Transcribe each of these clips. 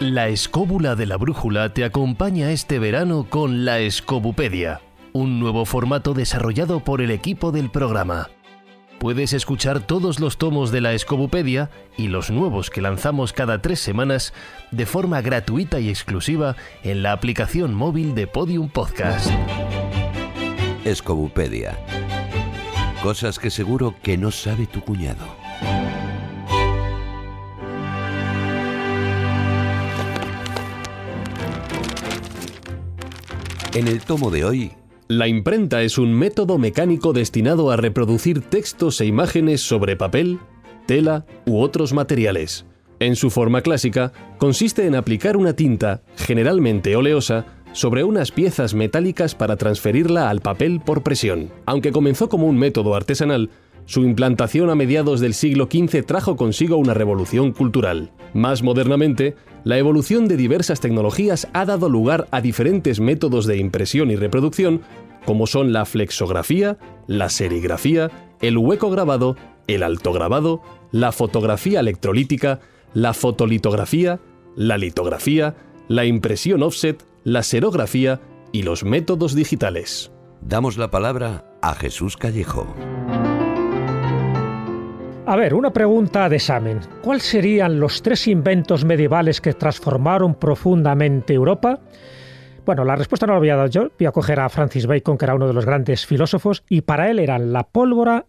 La escóbula de la brújula te acompaña este verano con la Escobupedia, un nuevo formato desarrollado por el equipo del programa. Puedes escuchar todos los tomos de la Escobupedia y los nuevos que lanzamos cada tres semanas de forma gratuita y exclusiva en la aplicación móvil de Podium Podcast. Escobupedia. Cosas que seguro que no sabe tu cuñado. En el tomo de hoy, la imprenta es un método mecánico destinado a reproducir textos e imágenes sobre papel, tela u otros materiales. En su forma clásica, consiste en aplicar una tinta, generalmente oleosa, sobre unas piezas metálicas para transferirla al papel por presión. Aunque comenzó como un método artesanal, su implantación a mediados del siglo XV trajo consigo una revolución cultural. Más modernamente, la evolución de diversas tecnologías ha dado lugar a diferentes métodos de impresión y reproducción, como son la flexografía, la serigrafía, el hueco grabado, el altograbado, la fotografía electrolítica, la fotolitografía, la litografía, la impresión offset, la serografía y los métodos digitales. Damos la palabra a Jesús Callejo. A ver, una pregunta de examen. ¿Cuáles serían los tres inventos medievales que transformaron profundamente Europa? Bueno, la respuesta no la voy a dar yo, voy a coger a Francis Bacon, que era uno de los grandes filósofos, y para él eran la pólvora,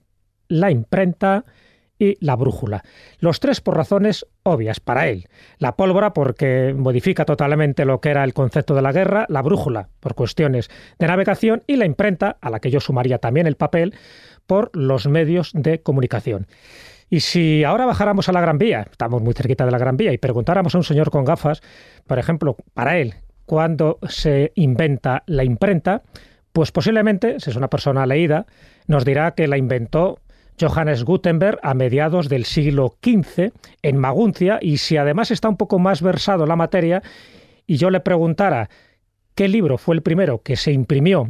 la imprenta y la brújula. Los tres por razones obvias para él. La pólvora porque modifica totalmente lo que era el concepto de la guerra, la brújula por cuestiones de navegación y la imprenta, a la que yo sumaría también el papel, por los medios de comunicación. Y si ahora bajáramos a la Gran Vía, estamos muy cerquita de la Gran Vía, y preguntáramos a un señor con gafas, por ejemplo, para él, cuándo se inventa la imprenta, pues posiblemente, si es una persona leída, nos dirá que la inventó Johannes Gutenberg a mediados del siglo XV en Maguncia, y si además está un poco más versado en la materia, y yo le preguntara qué libro fue el primero que se imprimió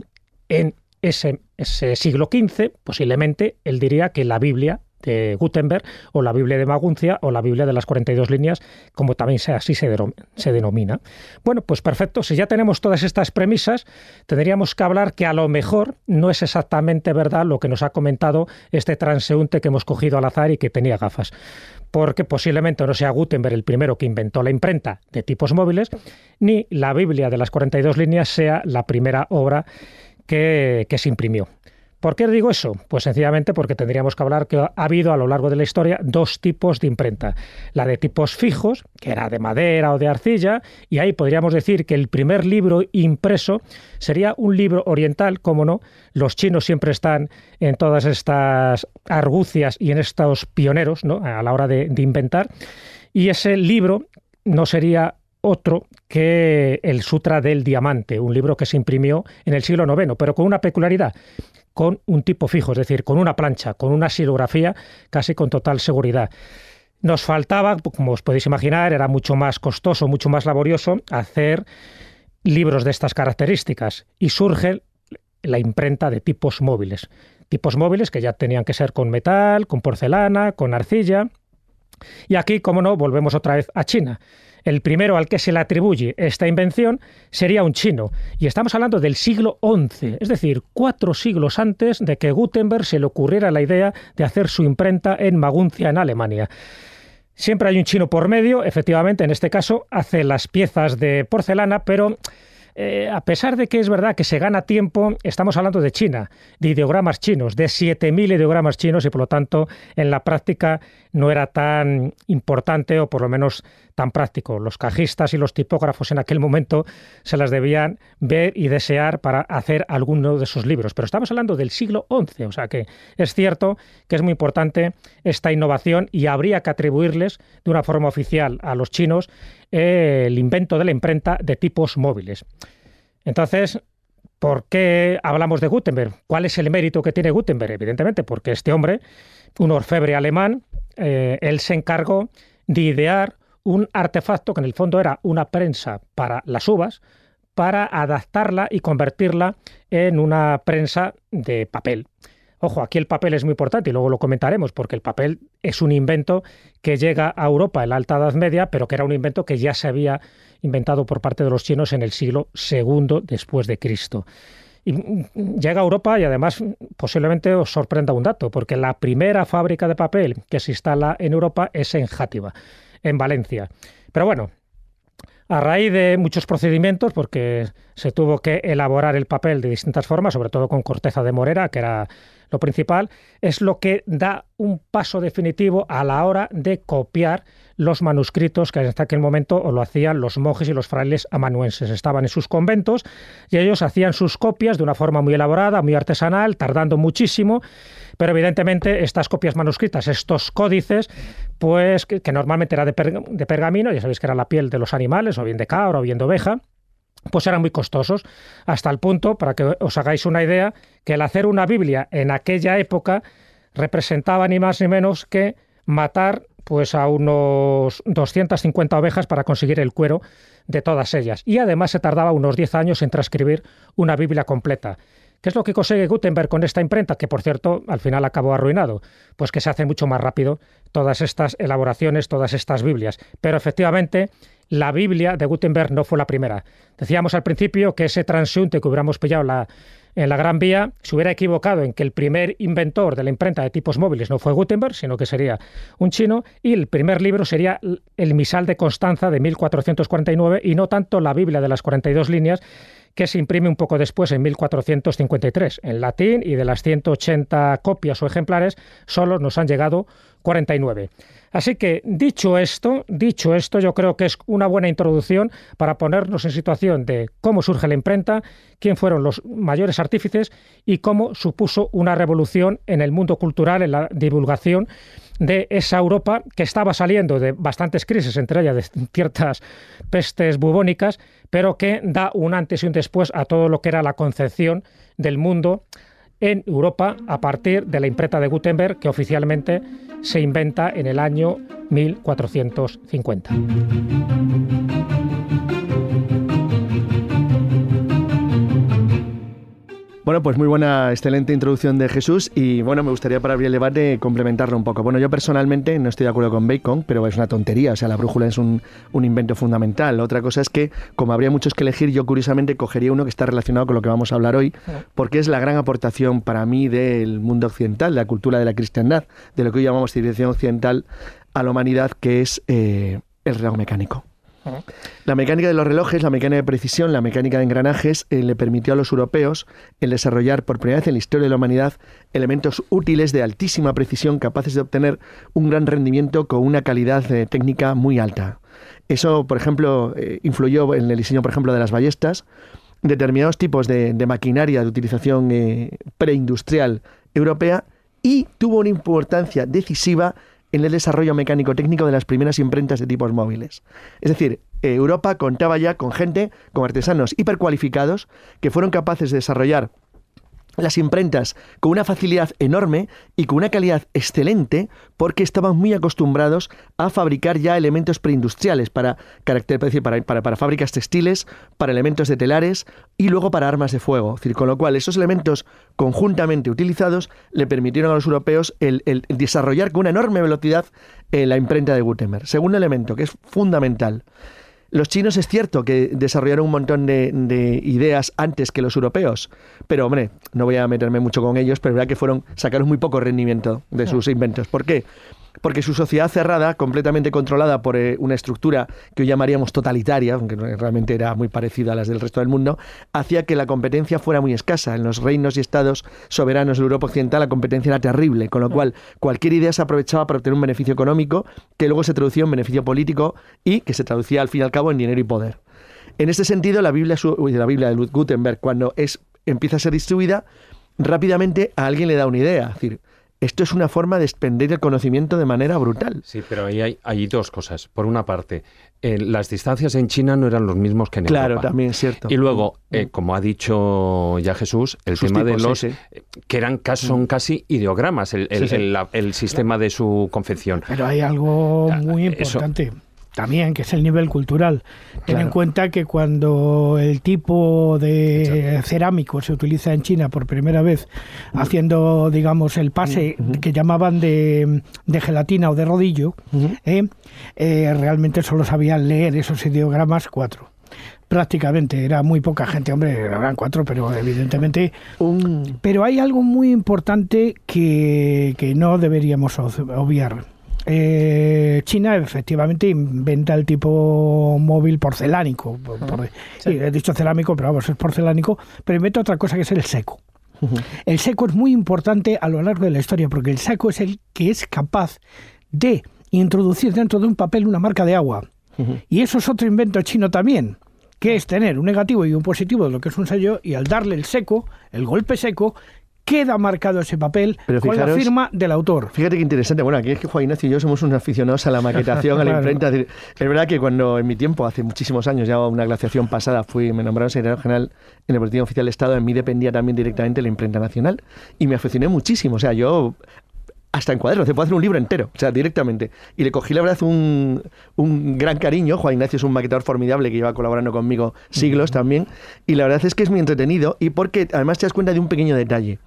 en ese, siglo XV, posiblemente él diría que la Biblia de Gutenberg o la Biblia de Maguncia o la Biblia de las 42 líneas, como también así se, se, denomina. Bueno, pues perfecto, si ya tenemos todas estas premisas, tendríamos que hablar que a lo mejor no es exactamente verdad lo que nos ha comentado este transeúnte que hemos cogido al azar y que tenía gafas. Porque posiblemente no sea Gutenberg el primero que inventó la imprenta de tipos móviles, ni la Biblia de las 42 líneas sea la primera obra que, se imprimió. ¿Por qué digo eso? Pues sencillamente porque tendríamos que hablar que ha habido a lo largo de la historia dos tipos de imprenta. La de tipos fijos, que era de madera o de arcilla, y ahí podríamos decir que el primer libro impreso sería un libro oriental, como no, los chinos siempre están en todas estas argucias y en estos pioneros ¿no? a la hora de inventar, y ese libro no sería otro que el Sutra del Diamante, un libro que se imprimió en el siglo IX, pero con una peculiaridad, con un tipo fijo, es decir, con una plancha, con una silografía casi con total seguridad. Nos faltaba, como os podéis imaginar, era mucho más costoso, mucho más laborioso hacer libros de estas características y surge la imprenta de tipos móviles. Tipos móviles que ya tenían que ser con metal, con porcelana, con arcilla. Y aquí, como no, volvemos otra vez a China. El primero al que se le atribuye esta invención sería un chino, y estamos hablando del siglo XI, es decir, cuatro siglos antes de que Gutenberg se le ocurriera la idea de hacer su imprenta en Maguncia, en Alemania. Siempre hay un chino por medio, efectivamente, en este caso hace las piezas de porcelana, pero eh, a pesar de que es verdad que se gana tiempo, estamos hablando de China, de ideogramas chinos, de 7.000 ideogramas chinos y por lo tanto en la práctica no era tan importante o por lo menos tan práctico. Los cajistas y los tipógrafos en aquel momento se las debían ver y desear para hacer alguno de sus libros. Pero estamos hablando del siglo XI, o sea que es cierto que es muy importante esta innovación y habría que atribuirles de una forma oficial a los chinos el invento de la imprenta de tipos móviles. Entonces, ¿por qué hablamos de Gutenberg? ¿Cuál es el mérito que tiene Gutenberg? Evidentemente, porque este hombre, un orfebre alemán, eh, él se encargó de idear un artefacto que en el fondo era una prensa para las uvas, para adaptarla y convertirla en una prensa de papel. Ojo, aquí el papel es muy importante y luego lo comentaremos, porque el papel es un invento que llega a Europa en la Alta Edad Media, pero que era un invento que ya se había inventado por parte de los chinos en el siglo II después de Cristo. Llega a Europa y además posiblemente os sorprenda un dato, porque la primera fábrica de papel que se instala en Europa es en Játiva, en Valencia. Pero bueno, a raíz de muchos procedimientos, porque se tuvo que elaborar el papel de distintas formas, sobre todo con corteza de morera, que era lo principal, es lo que da un paso definitivo a la hora de copiar los manuscritos que hasta aquel momento lo hacían los monjes y los frailes amanuenses. Estaban en sus conventos y ellos hacían sus copias de una forma muy elaborada, muy artesanal, tardando muchísimo, pero evidentemente estas copias manuscritas, estos códices, pues que, normalmente era de, de pergamino, ya sabéis que era la piel de los animales, o bien de cabra o bien de oveja, pues eran muy costosos, hasta el punto, para que os hagáis una idea, que el hacer una Biblia en aquella época representaba ni más ni menos que matar pues a unos 250 ovejas para conseguir el cuero de todas ellas. Y además se tardaba unos 10 años en transcribir una Biblia completa. ¿Qué es lo que consigue Gutenberg con esta imprenta? Que por cierto, al final acabó arruinado. Pues que se hace mucho más rápido todas estas elaboraciones, todas estas Biblias. Pero efectivamente, la Biblia de Gutenberg no fue la primera. Decíamos al principio que ese transeúnte que hubiéramos pillado la, en la Gran Vía se hubiera equivocado en que el primer inventor de la imprenta de tipos móviles no fue Gutenberg, sino que sería un chino, y el primer libro sería el Misal de Constanza de 1449 y no tanto la Biblia de las 42 líneas que se imprime un poco después, en 1453, en latín, y de las 180 copias o ejemplares, solo nos han llegado 49. Así que, dicho esto, dicho esto, yo creo que es una buena introducción para ponernos en situación de cómo surge la imprenta, quién fueron los mayores artífices y cómo supuso una revolución en el mundo cultural, en la divulgación de esa Europa que estaba saliendo de bastantes crisis, entre ellas de ciertas pestes bubónicas, pero que da un antes y un después a todo lo que era la concepción del mundo en Europa a partir de la imprenta de Gutenberg que oficialmente se inventa en el año 1450. Bueno, pues muy buena, excelente introducción de Jesús y bueno, me gustaría para abrir el debate complementarlo un poco. Bueno, yo personalmente no estoy de acuerdo con Bacon, pero es una tontería, o sea, la brújula es un, un invento fundamental. Otra cosa es que, como habría muchos que elegir, yo curiosamente cogería uno que está relacionado con lo que vamos a hablar hoy, porque es la gran aportación para mí del mundo occidental, de la cultura de la cristiandad, de lo que hoy llamamos civilización occidental a la humanidad, que es eh, el reloj mecánico. La mecánica de los relojes, la mecánica de precisión, la mecánica de engranajes eh, le permitió a los europeos el desarrollar por primera vez en la historia de la humanidad elementos útiles de altísima precisión capaces de obtener un gran rendimiento con una calidad eh, técnica muy alta. Eso, por ejemplo, eh, influyó en el diseño, por ejemplo, de las ballestas, determinados tipos de, de maquinaria de utilización preindustrial europea y tuvo una importancia decisiva en el desarrollo mecánico técnico de las primeras imprentas de tipos móviles. Es decir, Europa contaba ya con gente, con artesanos hipercualificados, que fueron capaces de desarrollar las imprentas con una facilidad enorme y con una calidad excelente porque estaban muy acostumbrados a fabricar ya elementos preindustriales para, para, para, para fábricas textiles, para elementos de telares y luego para armas de fuego. con lo cual, esos elementos conjuntamente utilizados le permitieron a los europeos el, desarrollar con una enorme velocidad eh, la imprenta de Gutenberg. Segundo elemento, que es fundamental. Los chinos es cierto que desarrollaron un montón de, ideas antes que los europeos, pero hombre, no voy a meterme mucho con ellos, pero es verdad que fueron, sacaron muy poco rendimiento de sus inventos. ¿Por qué? Porque su sociedad cerrada, completamente controlada por eh, una estructura que hoy llamaríamos totalitaria, aunque realmente era muy parecida a las del resto del mundo, hacía que la competencia fuera muy escasa. En los reinos y estados soberanos de Europa Occidental la competencia era terrible, con lo cual cualquier idea se aprovechaba para obtener un beneficio económico que luego se traducía en beneficio político y que se traducía al fin y al cabo en dinero y poder. En este sentido, la Biblia, la Biblia de Gutenberg, cuando es, empieza a ser distribuida, rápidamente a alguien le da una idea. Esto es una forma de expender el conocimiento de manera brutal. Sí, pero ahí hay, dos cosas. Por una parte, eh, las distancias en China no eran los mismos que en Europa. Claro, también es cierto. Y luego, eh, mm. como ha dicho ya Jesús, el tema de los... Eh, que eran son mm. casi ideogramas el, el, sistema de su confección. Pero hay algo muy importante. También, que es el nivel cultural. Ten en cuenta que cuando el tipo de cerámico se utiliza en China por primera vez, haciendo, digamos, el pase que llamaban de, gelatina o de rodillo, ¿eh? Eh, realmente solo sabían leer esos ideogramas cuatro prácticamente, era muy poca gente, hombre, eran cuatro, pero evidentemente... Pero hay algo muy importante que, que no deberíamos obviar. Eh, China efectivamente inventa el tipo móvil porcelánico. he dicho cerámico, pero vamos, es porcelánico, pero inventa otra cosa que es el seco. El seco es muy importante a lo largo de la historia porque el seco es el que es capaz de introducir dentro de un papel una marca de agua. Y eso es otro invento chino también, que es tener un negativo y un positivo de lo que es un sello y al darle el seco, el golpe seco, queda marcado ese papel con la firma del autor. Fíjate qué interesante. Bueno, aquí es que Juan Ignacio y yo somos unos aficionados a la maquetación, a la imprenta. Es, verdad que cuando en mi tiempo, hace muchísimos años, ya una glaciación pasada, fui, me nombraron secretario general en el Boletín Oficial de Estado, en mí dependía también directamente la imprenta nacional y me aficioné muchísimo. O sea, yo hasta en cuadernos, se puede hacer un libro entero, o sea, directamente. Y le cogí, la verdad, un, un gran cariño. Juan Ignacio es un maquetador formidable que lleva colaborando conmigo siglos también. Y la verdad es que es muy entretenido y porque además te das cuenta de un pequeño detalle.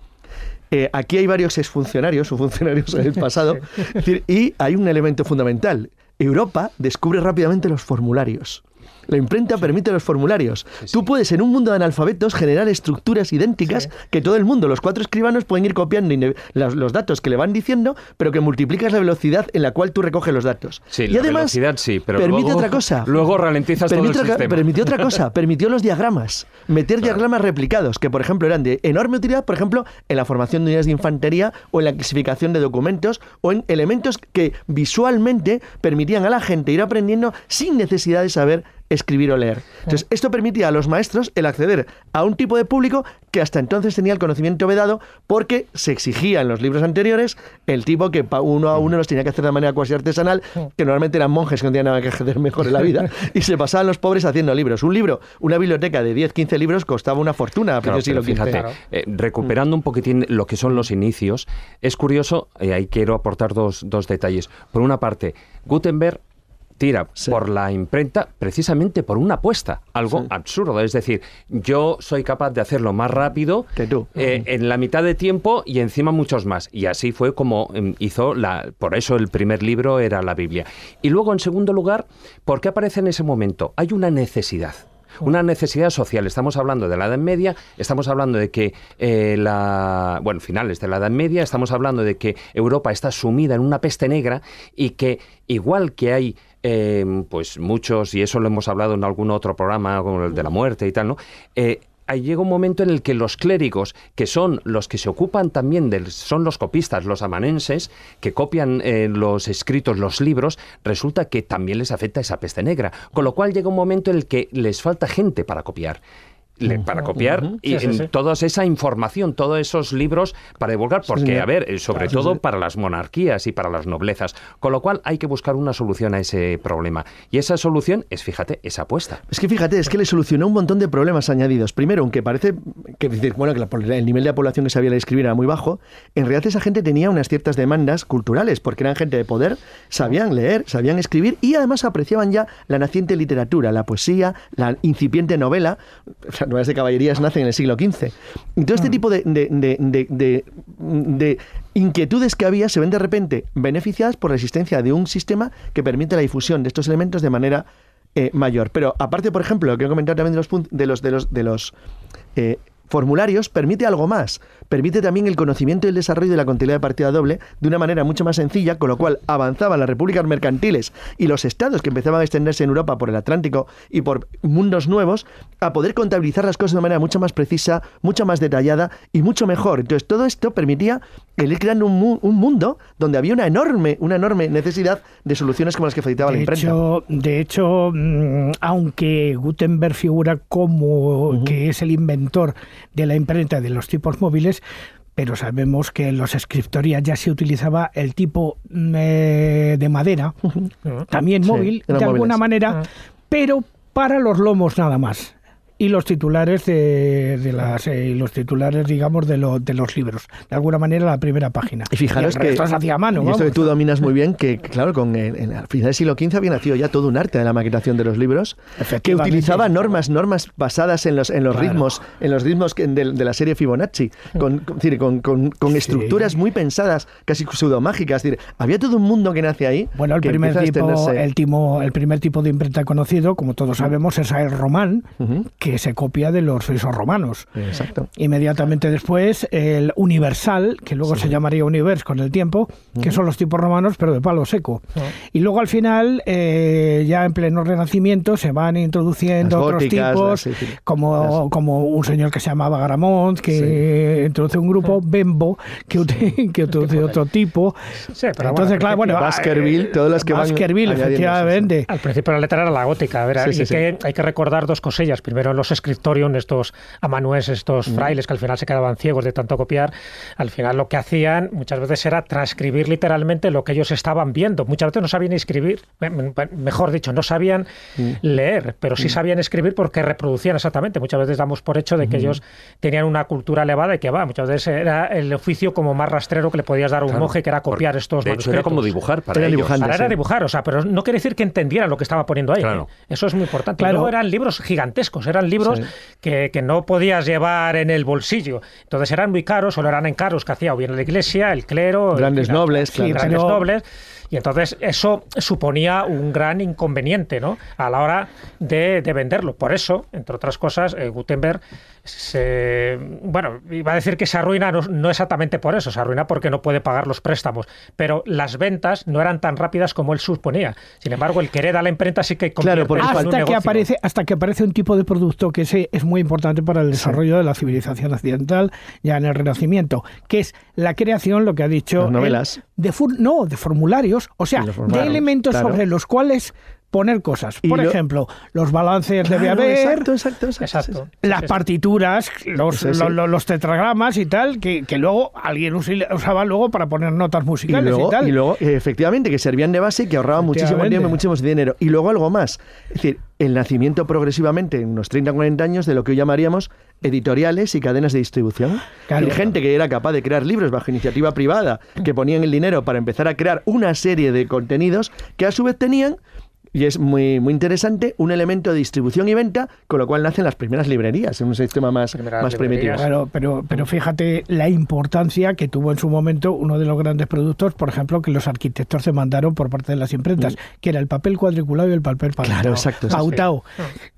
Eh, aquí hay varios exfuncionarios o funcionarios en el pasado, y hay un elemento fundamental. Europa descubre rápidamente los formularios. La imprenta permite los formularios. Tú puedes en un mundo de analfabetos generar estructuras idénticas que todo el mundo, los cuatro escribanos pueden ir copiando los, datos que le van diciendo, pero que multiplicas la velocidad en la cual tú recoges los datos. y además sí, pero permite otra cosa. Luego ralentizas todo el sistema. Permitió otra cosa, permitió los diagramas, meter diagramas replicados que por ejemplo eran de enorme utilidad, por ejemplo, en la formación de unidades de infantería o en la clasificación de documentos o en elementos que visualmente permitían a la gente ir aprendiendo sin necesidad de saber escribir o leer. Entonces, esto permitía a los maestros el acceder a un tipo de público que hasta entonces tenía el conocimiento vedado porque se exigía en los libros anteriores el tipo que uno a uno los tenía que hacer de manera cuasi artesanal, que normalmente eran monjes que no tenían nada que hacer mejor en la vida, y se pasaban los pobres haciendo libros. Un libro, una biblioteca de 10, 15 libros costaba una fortuna a claro, Fíjate, eh, recuperando un poquitín lo que son los inicios, es curioso, y ahí quiero aportar dos, dos detalles. Por una parte, Gutenberg tira por la imprenta precisamente por una apuesta, algo absurdo. Es decir, yo soy capaz de hacerlo más rápido que tú. Eh, en la mitad de tiempo y encima muchos más. Y así fue como em, hizo la. Por eso el primer libro era la Biblia. Y luego, en segundo lugar, ¿por qué aparece en ese momento? Hay una necesidad una necesidad social. Estamos hablando de la Edad Media, estamos hablando de que eh, la, bueno, finales de la Edad Media, estamos hablando de que Europa está sumida en una peste negra y que igual que hay Em, pues muchos, y eso lo hemos hablado en algún otro programa, como el de la muerte y tal, ¿no? Eh, ahí llega un momento en el que los clérigos, que son los que se ocupan también del, son los copistas, los amanenses, que copian eh, los escritos, los libros, resulta que también les afecta esa peste negra. Con lo cual llega un momento en el que les falta gente para copiar para copiar y toda esa información, todos esos libros para divulgar, porque, a ver, eh, sobre todo para las monarquías y para las noblezas. Con lo cual hay que buscar una solución a ese problema. Y esa solución es, fíjate, esa apuesta. Es que fíjate, es que le solucionó un montón de problemas añadidos. Primero, aunque parece que, bueno, que el nivel de población que sabía escribir era muy bajo, en realidad esa gente tenía unas ciertas demandas culturales, porque eran gente de poder, sabían leer, sabían escribir y además apreciaban ya la naciente literatura, la poesía, la incipiente novela nuevas de caballerías nacen en el siglo XV. Y todo este mm. tipo de, de, inquietudes que había se ven de repente beneficiadas por la existencia de un sistema que permite la difusión de estos elementos de manera eh, mayor. Pero aparte, por ejemplo, lo que he comentado también de los, de los, de los, de los eh, formularios, permite algo más permite también el conocimiento y el desarrollo de la contabilidad de partida doble de una manera mucho más sencilla, con lo cual avanzaban las repúblicas mercantiles y los estados que empezaban a extenderse en Europa por el Atlántico y por mundos nuevos, a poder contabilizar las cosas de una manera mucho más precisa, mucho más detallada y mucho mejor. Entonces todo esto permitía el ir creando un, mundo donde había una enorme, una enorme necesidad de soluciones como las que facilitaba la imprenta. de hecho, mm, aunque Gutenberg figura como que es el inventor de la imprenta de los tipos móviles, pero sabemos que en los escritorias ya se utilizaba el tipo eh, de madera, también móvil, de alguna manera, pero para los lomos nada más. Y los titulares de, las eh, los titulares digamos de, de los libros. De alguna manera la primera página. Y fijaros que esto hacía mano y esto que tú dominas muy bien que claro con el, en el final del siglo XV había nacido ya todo un arte de la maquetación de los libros que utilizaba normas normas basadas en los en los ritmos en los ritmos de, la serie Fibonacci con con, con, con estructuras muy pensadas casi pseudomágicas decir, había todo un mundo que nace ahí bueno el primer tipo el, timo, el primer tipo de imprenta conocido como todos sabemos es el román que que se copia de los frisos romanos. Exacto. Inmediatamente después, el universal, que luego se llamaría univers con el tiempo, que son los tipos romanos, pero de palo seco. Y luego al final, eh, ya en pleno renacimiento, se van introduciendo otros tipos, como, como un señor que se llamaba Garamond, que introduce un grupo, Bembo, que, que introduce otro tipo. Entonces, claro, bueno, Baskerville, todos los que Baskerville, efectivamente. Al principio la letra era la gótica. A ver, hay, que, hay que recordar dos cosillas. Primero, los scriptorium, estos amanués, estos frailes que al final se quedaban ciegos de tanto copiar, al final lo que hacían muchas veces era transcribir literalmente lo que ellos estaban viendo. Muchas veces no sabían escribir, mejor dicho, no sabían mm. leer, pero sí mm. sabían escribir porque reproducían exactamente. Muchas veces damos por hecho de que ellos tenían una cultura elevada y que va, muchas veces era el oficio como más rastrero que le podías dar a un monje, que era copiar estos de manuscritos. era como dibujar para ellos. era dibujar, o sea, pero no quiere decir que entendieran lo que estaba poniendo ahí. ¿eh? Eso es muy importante. Claro. Luego eran libros gigantescos, eran libros que, no podías llevar en el bolsillo. Entonces eran muy caros, solo eran encargos que hacía o bien la iglesia, el clero. Grandes nobles, grandes nobles. Y entonces eso suponía un gran inconveniente ¿no? a la hora de, venderlo. Por eso, entre otras cosas, eh, Gutenberg se, bueno, iba a decir que se arruina, no, exactamente por eso, se arruina porque no puede pagar los préstamos, pero las ventas no eran tan rápidas como él suponía. Sin embargo, el querer a la imprenta sí que claro, hasta que aparece hasta que aparece un tipo de producto que ese es muy importante para el desarrollo de la civilización occidental ya en el Renacimiento, que es la creación, lo que ha dicho, novelas, de no, de formularios, o sea, de elementos sobre los cuales poner cosas. Por ejemplo, los balances debe haber. Exacto, exacto, exacto. Las partituras, los, los, tetragramas y tal, que, luego alguien usaba luego para poner notas musicales y, y tal. Y luego, efectivamente, que servían de base y que ahorraban muchísimo tiempo y muchísimo dinero. Y luego algo más. Es decir, el nacimiento progresivamente, en unos 30 o 40 años, de lo que hoy llamaríamos editoriales y cadenas de distribución. Hay gente que era capaz de crear libros bajo iniciativa privada, que ponían el dinero para empezar a crear una serie de contenidos que a su vez tenían y es muy, muy interesante, un elemento de distribución y venta, con lo cual nacen las primeras librerías en un sistema más, más primitivo. Claro, pero, pero fíjate la importancia que tuvo en su momento uno de los grandes productos, por ejemplo, que los arquitectos se mandaron por parte de las imprentas, mm. que era el papel cuadriculado y el papel claro, exacto, pautado.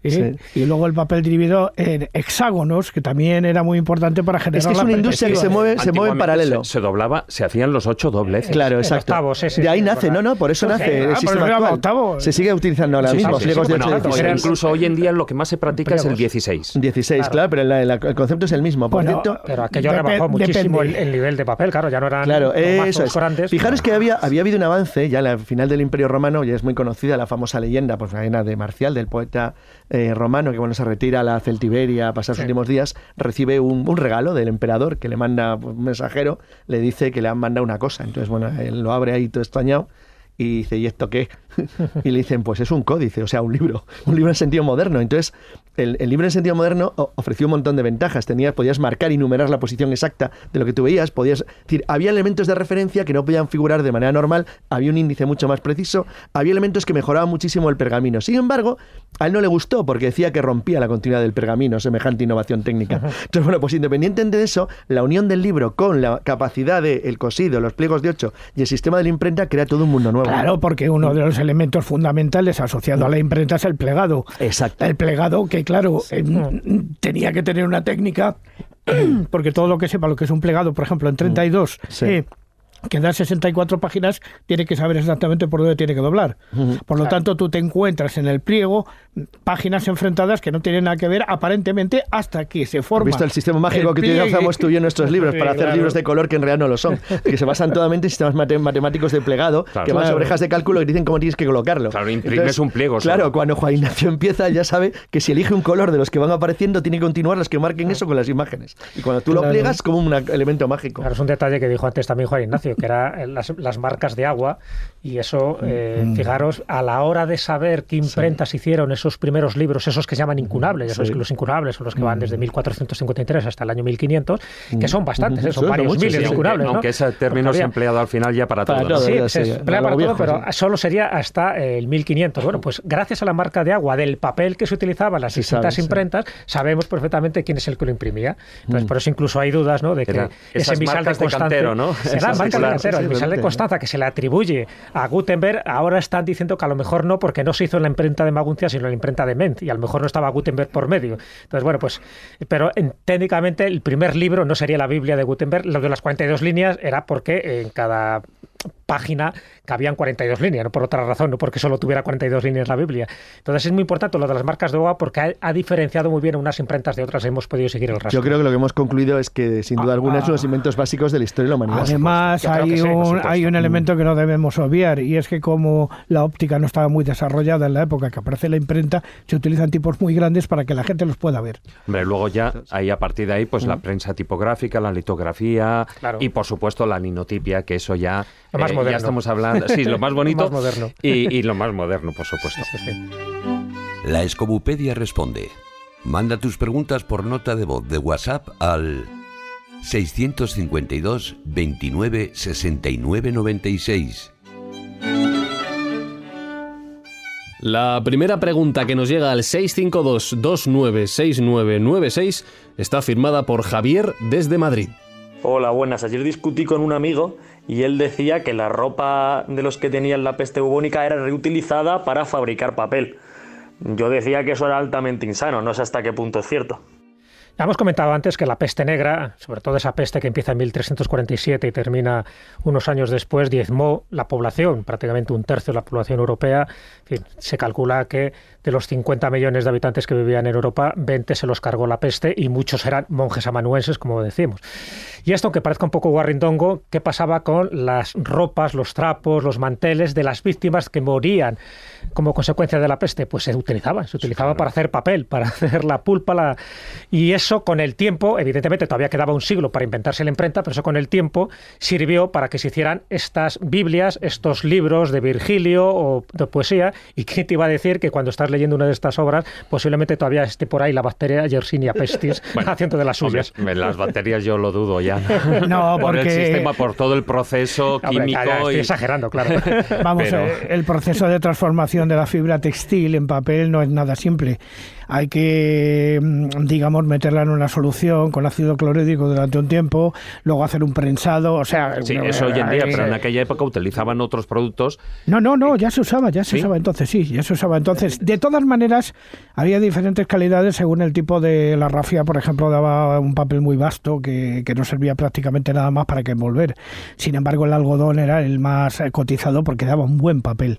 ¿eh? Y luego el papel dividido en hexágonos, que también era muy importante para generar. Es que es una industria que se mueve, se mueve en paralelo. Se, doblaba, se hacían los ocho dobleces. Claro, exacto. de ahí nace, no, no, por eso nace el sistema actual. Octavo sigue utilizando ahora mismo, Incluso hoy en día lo que más se practica es el 16. 16, claro, pero el concepto es el mismo. Por cierto, pero aquello rebajó muchísimo el, nivel de papel, claro, ya no eran claro, eso es. Fijaros que había, había habido un avance ya al final del Imperio Romano, ya es muy conocida la famosa leyenda, pues la de Marcial, del poeta eh, romano, que bueno, se retira a la Celtiberia a pasar sus últimos días, recibe un, un, regalo del emperador que le manda pues, un mensajero, le dice que le han mandado una cosa. Entonces, bueno, él lo abre ahí todo extrañado y dice, ¿y esto qué? y le dicen, pues es un códice, o sea, un libro, un libro en sentido moderno. Entonces, el, libro en sentido moderno ofreció un montón de ventajas. Tenías, podías marcar y numerar la posición exacta de lo que tú veías, podías decir, había elementos de referencia que no podían figurar de manera normal, había un índice mucho más preciso, había elementos que mejoraban muchísimo el pergamino. Sin embargo, a él no le gustó porque decía que rompía la continuidad del pergamino, semejante innovación técnica. Entonces, bueno, pues independientemente de eso, la unión del libro con la capacidad del cosido, los pliegos de ocho y el sistema de la imprenta crea todo un mundo nuevo. Claro, porque uno de los elementos fundamentales asociado a la imprenta es el plegado. Exacto. El plegado que, claro, eh, tenía que tener una técnica, porque todo lo que sepa lo que es un plegado, por ejemplo, en 32, sí. eh, que da 64 páginas, tiene que saber exactamente por dónde tiene que doblar. Por lo tanto, tú te encuentras en el pliego páginas enfrentadas que no tienen nada que ver aparentemente hasta que se forma. visto el sistema mágico que utilizamos tú y en nuestros libros para hacer libros de color que en realidad no lo son? que se basan totalmente en sistemas matemáticos de plegado, que van sobre hojas de cálculo y dicen cómo tienes que colocarlo. Claro, imprimes un pliego. Claro, cuando Juan Ignacio empieza ya sabe que si elige un color de los que van apareciendo, tiene que continuar los que marquen eso con las imágenes. Y cuando tú lo pliegas como un elemento mágico. Claro, es un detalle que dijo antes también Juan Ignacio Que eran las, las marcas de agua y eso, eh, mm. fijaros, a la hora de saber qué imprentas hicieron esos primeros libros, esos que se llaman incunables, ya sabéis que los incunables son los que van desde 1453 mm. hasta el año 1500, que son bastantes, ¿eh? son varios miles de incunables. Aunque, ese término se ha empleado al final ya para, todo. Sí, se emplea para todo, pero solo sería hasta el 1500. Bueno, pues gracias a la marca de agua, del papel que se utilizaba en las distintas imprentas, sabemos perfectamente quién es el que lo imprimía. Entonces, mm. por eso incluso hay dudas ¿no? de que ese misal de Constanza... ¿no? De cantero, el misal de Constanza que se le atribuye a Gutenberg, ahora están diciendo que a lo mejor no, porque no se hizo en la imprenta de Maguncia, sino en la imprenta de Ment, y a lo mejor no estaba Gutenberg por medio. Entonces, bueno, pues, pero técnicamente el primer libro no sería la Biblia de Gutenberg, lo de las 42 líneas era porque en cada página cabían 42 líneas, no por otra razón, no porque solo tuviera 42 líneas la Biblia. Entonces es muy importante lo de las marcas de agua porque ha, diferenciado muy bien unas imprentas de otras, hemos podido seguir el rastro. Yo creo que lo que hemos concluido es que sin duda alguna es uno de los inventos básicos de la historia de la humanidad. Además hay, un, hay un elemento que no debemos obviar y es que como la óptica no estaba muy desarrollada en la época que aparece la imprenta, se utilizan tipos muy grandes para que la gente los pueda ver. Hombre, luego ya ahí a partir de ahí pues la prensa tipográfica, la litografía y por supuesto la ninotipia, que eso ya lo más eh, moderno. Ya estamos hablando, sí, lo más bonito. lo más moderno. Y, lo más moderno, por supuesto. La Escobupedia responde. Manda tus preguntas por nota de voz de WhatsApp al 652 29 69 96. La primera pregunta que nos llega al 652 296996 está firmada por Javier desde Madrid. Hola, buenas. Ayer discutí con un amigo y él decía que la ropa de los que tenían la peste bubónica era reutilizada para fabricar papel. Yo decía que eso era altamente insano, no sé hasta qué punto es cierto. Hemos comentado antes que la peste negra, sobre todo esa peste que empieza en 1347 y termina unos años después, diezmó la población, prácticamente un tercio de la población europea. se calcula que de los 50 millones de habitantes que vivían en Europa, 20 se los cargó la peste y muchos eran monjes amanuenses, como decimos. Y esto, aunque parezca un poco guarrindongo, ¿qué pasaba con las ropas, los trapos, los manteles de las víctimas que morían como consecuencia de la peste? Pues se utilizaban, se utilizaba para hacer papel, para hacer la pulpa, la... y eso con el tiempo, evidentemente todavía quedaba un siglo para inventarse la imprenta, pero eso con el tiempo sirvió para que se hicieran estas Biblias, estos libros de Virgilio o de poesía. ¿Y quién te iba a decir que cuando estás leyendo una de estas obras, posiblemente todavía esté por ahí la bacteria Yersinia pestis haciendo de las suyas? las bacterias yo lo dudo ya. No, porque... Por el sistema, por todo el proceso químico. estoy exagerando, claro. Vamos, el proceso de transformación de la fibra textil en papel no es nada simple hay que, mm, digamos, meterla en una solución con ácido clorhídrico durante un tiempo, luego hacer un prensado, o sea... Sí, eso hoy en día, pero en aquella época utilizaban otros productos. No, no, no, ya se usaba, ya se usaba entonces, sí, ya se usaba entonces. De todas maneras, había diferentes calidades según el tipo de la rafia, por ejemplo, daba un papel muy vasto que, que no servía prácticamente nada más para que envolver. Sin embargo, el algodón era el más cotizado porque daba un buen papel.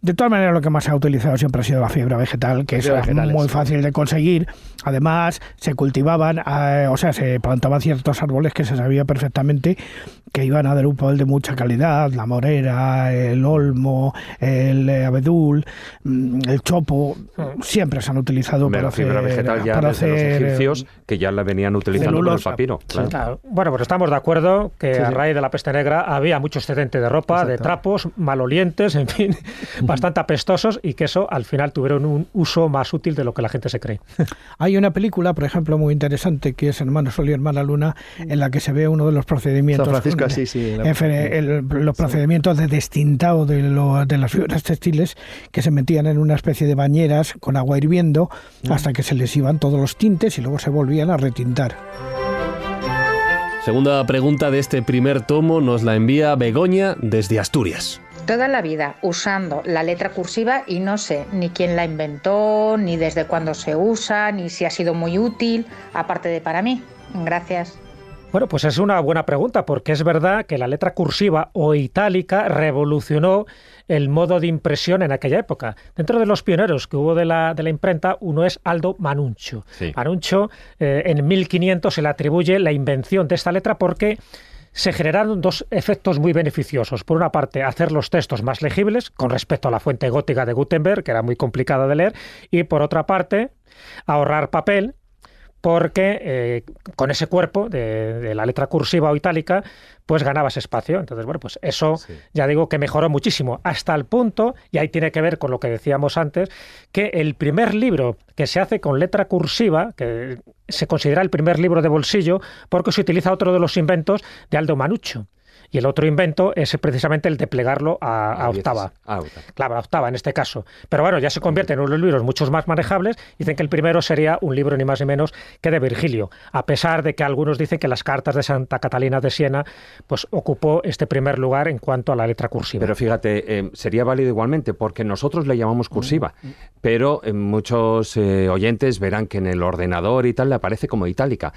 De todas maneras, lo que más se ha utilizado siempre ha sido la fibra vegetal, que es muy fácil de conseguir. Además, se cultivaban, eh, o sea, se plantaban ciertos árboles que se sabía perfectamente que iban a dar un papel de mucha calidad, la morera, el olmo, el abedul, mm, el chopo, siempre se han utilizado para hacer... fibra vegetal ya para hacer, los egipcios, que ya la venían utilizando con el papiro. Bueno, pues estamos de acuerdo que a raíz de la peste negra había mucho excedente de ropa, de trapos, malolientes, en fin, bastante apestosos y que eso al final tuvieron un uso más útil de lo que la gente se cree. Hay una película, por ejemplo, muy interesante que es Hermano Sol y Hermana Luna, en la que se ve uno de los procedimientos los procedimientos de destintado de, de, las fibras textiles que se metían en una especie de bañeras con agua hirviendo mm. hasta que se les iban todos los tintes y luego se volvían a retintar. Segunda pregunta de este primer tomo nos la envía Begoña desde Asturias. Toda la vida usando la letra cursiva y no sé ni quién la inventó, ni desde cuándo se usa, ni si ha sido muy útil, aparte de para mí. Gracias. Bueno, pues es una buena pregunta, porque es verdad que la letra cursiva o itálica revolucionó el modo de impresión en aquella época. Dentro de los pioneros que hubo de la, de la imprenta, uno es Aldo Manuncio. Manuncio, eh, en 1500 se le atribuye la invención de esta letra porque se generaron dos efectos muy beneficiosos. Por una parte, hacer los textos más legibles con respecto a la fuente gótica de Gutenberg, que era muy complicada de leer, y por otra parte, ahorrar papel porque eh, con ese cuerpo de, la letra cursiva o itálica, pues ganabas espacio. Entonces, bueno, pues eso ya digo que mejoró muchísimo, hasta el punto, y ahí tiene que ver con lo que decíamos antes, que el primer libro que se hace con letra cursiva, que se considera el primer libro de bolsillo, porque se utiliza otro de los inventos de Aldo Manuccio. Y el otro invento es precisamente el de plegarlo a, octava. Claro, a octava en este caso. Pero bueno, ya se convierte en unos libros muchos más manejables. Dicen que el primero sería un libro ni más ni menos que de Virgilio, a pesar de que algunos dicen que las cartas de Santa Catalina de Siena pues ocupó este primer lugar en cuanto a la letra cursiva. Pero fíjate, eh, sería válido igualmente, porque nosotros le llamamos cursiva, mm, mm. pero eh, muchos eh, oyentes verán que en el ordenador y tal le aparece como itálica.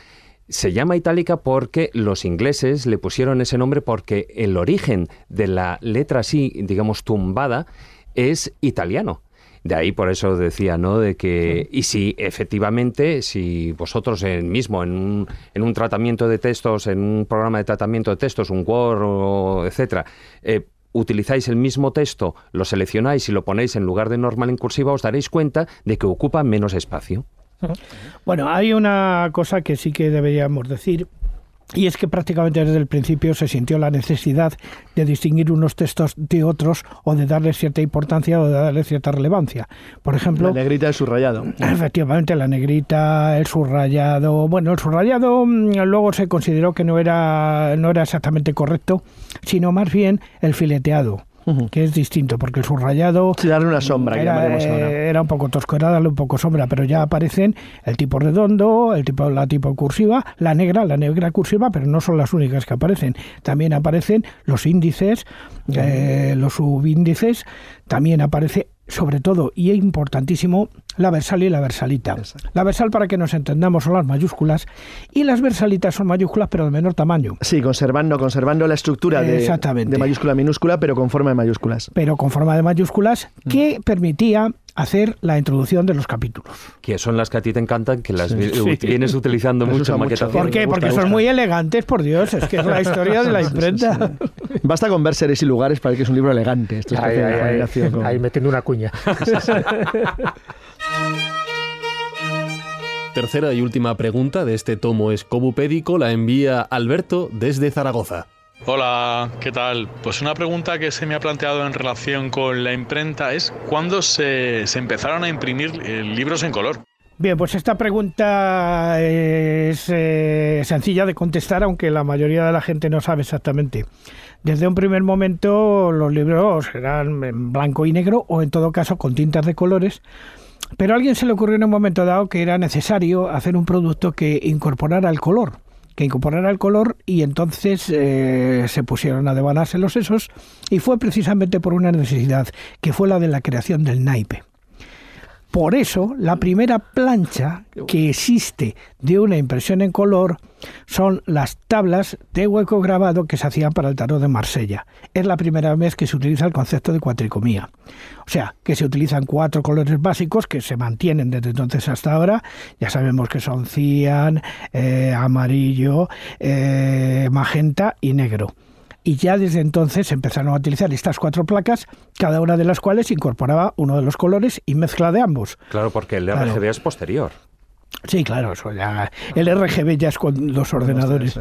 Se llama itálica porque los ingleses le pusieron ese nombre porque el origen de la letra así, digamos, tumbada, es italiano. De ahí por eso decía, ¿no? De que, y si efectivamente, si vosotros en mismo en un, en un tratamiento de textos, en un programa de tratamiento de textos, un Word, etcétera, eh, utilizáis el mismo texto, lo seleccionáis y lo ponéis en lugar de normal en cursiva, os daréis cuenta de que ocupa menos espacio. Bueno, hay una cosa que sí que deberíamos decir, y es que prácticamente desde el principio se sintió la necesidad de distinguir unos textos de otros o de darle cierta importancia o de darle cierta relevancia. Por ejemplo... La negrita, el subrayado. Efectivamente, la negrita, el subrayado... Bueno, el subrayado mm, luego se consideró que no era, no era exactamente correcto, sino más bien el fileteado que es distinto, porque el subrayado... darle una sombra, era, eh, era un poco tosco, era darle un poco sombra, pero ya aparecen el tipo redondo, el tipo, la tipo cursiva, la negra, la negra cursiva, pero no son las únicas que aparecen. También aparecen los índices, eh, los subíndices, también aparece sobre todo, y es importantísimo, la versal y la versalita. La versal, para que nos entendamos, son las mayúsculas y las versalitas son mayúsculas, pero de menor tamaño. Sí, conservando, conservando la estructura de, de mayúscula minúscula, pero con forma de mayúsculas. Pero con forma de mayúsculas, que permitía hacer la introducción de los capítulos. Que son las que a ti te encantan, que las vienes utilizando mucho en maquetación. ¿Por qué? Porque son muy elegantes, por Dios, es que es la historia de la imprenta. Basta con ver seres y lugares para que es un libro elegante. Esto es ahí, metiendo una cuña. Tercera y última pregunta de este tomo escobupédico la envía Alberto desde Zaragoza. Hola, ¿qué tal? Pues una pregunta que se me ha planteado en relación con la imprenta es ¿cuándo se, empezaron a imprimir eh, libros en color? Bien, pues esta pregunta es eh, sencilla de contestar, aunque la mayoría de la gente no sabe exactamente. Desde un primer momento los libros eran en blanco y negro o en todo caso con tintas de colores, pero a alguien se le ocurrió en un momento dado que era necesario hacer un producto que incorporara el color que incorporara el color y entonces eh, se pusieron a devanarse los sesos y fue precisamente por una necesidad que fue la de la creación del naipe. Por eso, la primera plancha que existe de una impresión en color son las tablas de hueco grabado que se hacían para el tarot de Marsella. Es la primera vez que se utiliza el concepto de cuatricomía. O sea, que se utilizan cuatro colores básicos que se mantienen desde entonces hasta ahora. Ya sabemos que son cian, eh, amarillo, eh, magenta y negro y ya desde entonces empezaron a utilizar estas cuatro placas, cada una de las cuales incorporaba uno de los colores y mezcla de ambos. Claro, porque el RGB es posterior. Sí, claro, eso ya, el RGB ya es con los ordenadores.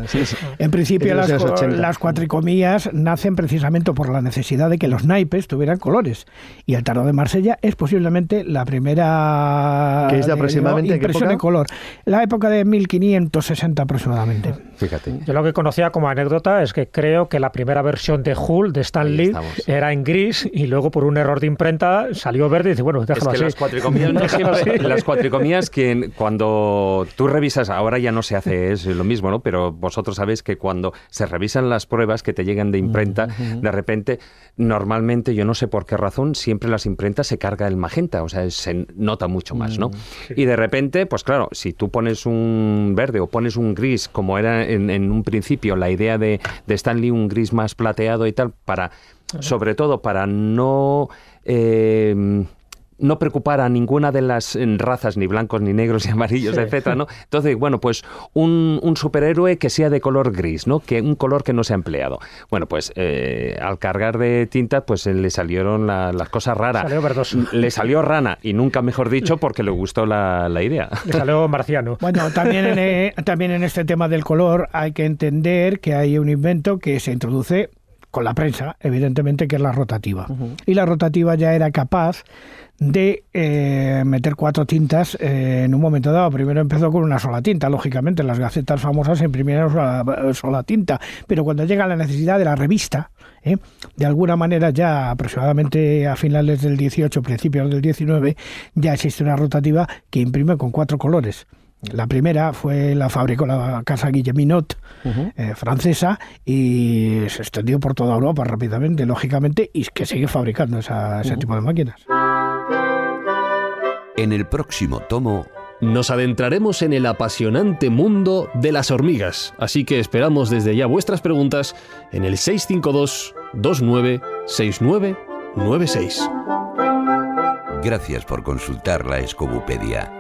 En principio las, las, cuatricomías nacen precisamente por la necesidad de que los naipes tuvieran colores. Y el tarot de Marsella es posiblemente la primera ¿Qué es de aproximadamente impresión en color. La época de 1560 aproximadamente. Fíjate. Yo lo que conocía como anécdota es que creo que la primera versión de Hull, de Stan Lee, era en gris y luego por un error de imprenta salió verde y dice, bueno, déjalo es que Las cuatricomías, las cuatricomías que cuando tú revisas, ahora ya no se hace es lo mismo, ¿no? Pero vosotros sabéis que cuando se revisan las pruebas que te llegan de imprenta, de repente, normalmente, yo no sé por qué razón, siempre las imprentas se carga el magenta, o sea, se nota mucho más, ¿no? Mm, y de repente, pues claro, si tú pones un verde o pones un gris, como era en, un principio la idea de, de Stanley, un gris más plateado y tal, para, sobre todo para no... Eh, no preocupara a ninguna de las eh, razas, ni blancos, ni negros, ni amarillos, etcétera, ¿no? Entonces, bueno, pues un, superhéroe que sea de color gris, ¿no? Que un color que no se ha empleado. Bueno, pues eh, al cargar de tinta, pues le salieron las cosas raras. Salió verdoso. Le salió rana, y nunca mejor dicho, porque le gustó la, idea. Le salió marciano. Bueno, también en, eh, también en este tema del color hay que entender que hay un invento que se introduce con la prensa, evidentemente, que es la rotativa. Y la rotativa ya era capaz de eh, meter cuatro tintas eh, en un momento dado. Primero empezó con una sola tinta, lógicamente, las gacetas famosas imprimieron una sola tinta, pero cuando llega la necesidad de la revista, ¿eh? de alguna manera ya aproximadamente a finales del 18, principios del 19, ya existe una rotativa que imprime con cuatro colores. La primera fue la fabricó la casa Guilleminot, eh, francesa, y se extendió por toda Europa rápidamente, lógicamente, y que sigue fabricando ese tipo de máquinas. En el próximo tomo nos adentraremos en el apasionante mundo de las hormigas, así que esperamos desde ya vuestras preguntas en el 652 296996. Gracias por consultar la Escobupedia